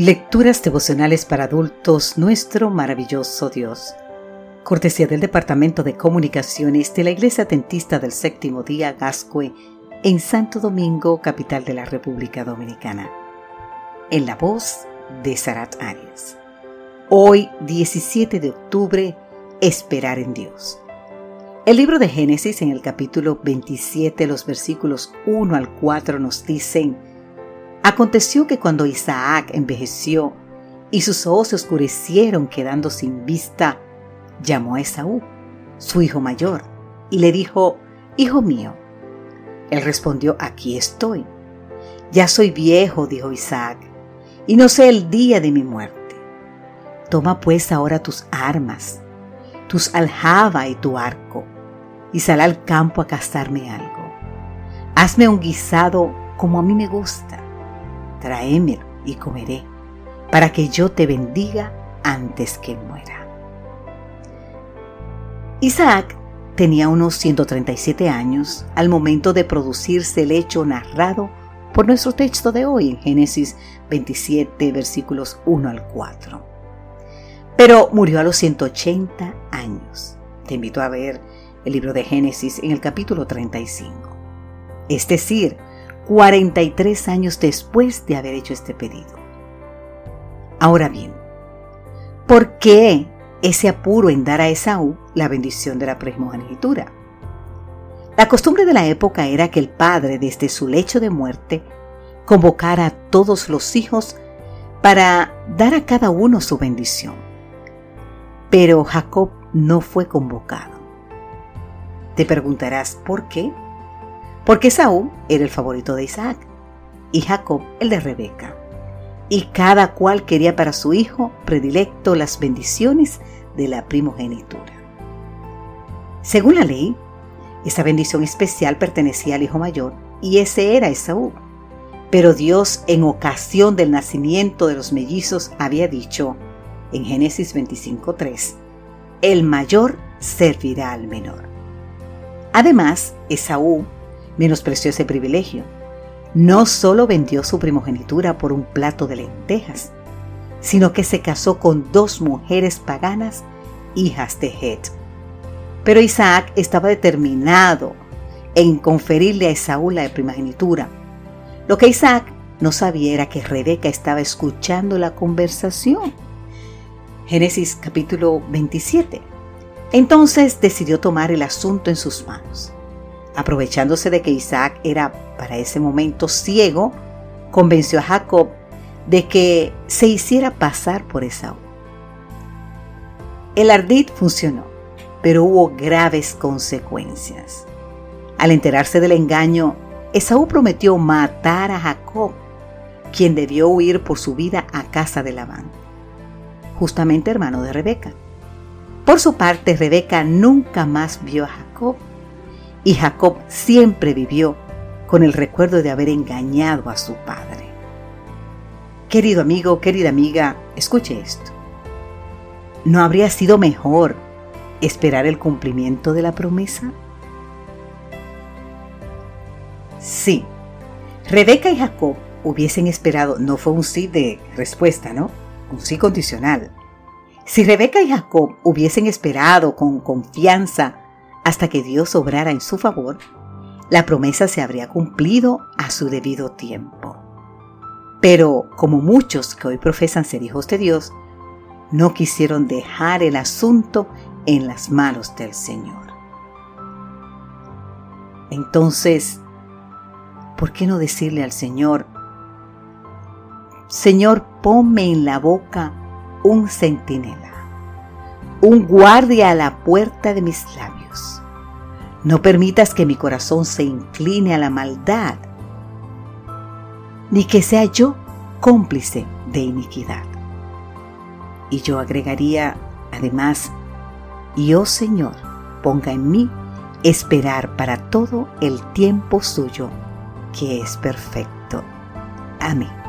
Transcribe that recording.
Lecturas devocionales para adultos, nuestro maravilloso Dios. Cortesía del Departamento de Comunicaciones de la Iglesia Tentista del Séptimo Día Gascue en Santo Domingo, capital de la República Dominicana. En la voz de Sarat Arias. Hoy, 17 de octubre, esperar en Dios. El libro de Génesis en el capítulo 27, los versículos 1 al 4 nos dicen, Aconteció que cuando Isaac envejeció y sus ojos se oscurecieron quedando sin vista, llamó a Esaú, su hijo mayor, y le dijo, Hijo mío. Él respondió, Aquí estoy. Ya soy viejo, dijo Isaac, y no sé el día de mi muerte. Toma pues ahora tus armas, tus aljaba y tu arco, y sal al campo a cazarme algo. Hazme un guisado como a mí me gusta tráemelo y comeré, para que yo te bendiga antes que muera. Isaac tenía unos 137 años al momento de producirse el hecho narrado por nuestro texto de hoy en Génesis 27 versículos 1 al 4. Pero murió a los 180 años. Te invito a ver el libro de Génesis en el capítulo 35. Es decir, 43 años después de haber hecho este pedido. Ahora bien, ¿por qué ese apuro en dar a Esaú la bendición de la primogenitura? La costumbre de la época era que el padre, desde su lecho de muerte, convocara a todos los hijos para dar a cada uno su bendición. Pero Jacob no fue convocado. Te preguntarás por qué porque Saúl era el favorito de Isaac y Jacob el de Rebeca. Y cada cual quería para su hijo predilecto las bendiciones de la primogenitura. Según la ley, esa bendición especial pertenecía al hijo mayor y ese era Esaú. Pero Dios en ocasión del nacimiento de los mellizos había dicho en Génesis 25.3, el mayor servirá al menor. Además, Esaú menospreció ese privilegio. No solo vendió su primogenitura por un plato de lentejas, sino que se casó con dos mujeres paganas, hijas de Het. Pero Isaac estaba determinado en conferirle a Esaú la primogenitura. Lo que Isaac no sabía era que Rebeca estaba escuchando la conversación. Génesis capítulo 27. Entonces decidió tomar el asunto en sus manos aprovechándose de que Isaac era para ese momento ciego, convenció a Jacob de que se hiciera pasar por Esaú. El ardid funcionó, pero hubo graves consecuencias. Al enterarse del engaño, Esaú prometió matar a Jacob, quien debió huir por su vida a casa de Labán, justamente hermano de Rebeca. Por su parte, Rebeca nunca más vio a Jacob y Jacob siempre vivió con el recuerdo de haber engañado a su padre. Querido amigo, querida amiga, escuche esto. ¿No habría sido mejor esperar el cumplimiento de la promesa? Sí, Rebeca y Jacob hubiesen esperado, no fue un sí de respuesta, ¿no? Un sí condicional. Si Rebeca y Jacob hubiesen esperado con confianza hasta que Dios obrara en su favor, la promesa se habría cumplido a su debido tiempo. Pero como muchos que hoy profesan ser hijos de Dios, no quisieron dejar el asunto en las manos del Señor. Entonces, ¿por qué no decirle al Señor, Señor, ponme en la boca un centinela, un guardia a la puerta de mis labios? No permitas que mi corazón se incline a la maldad, ni que sea yo cómplice de iniquidad. Y yo agregaría, además, y oh Señor, ponga en mí esperar para todo el tiempo suyo, que es perfecto. Amén.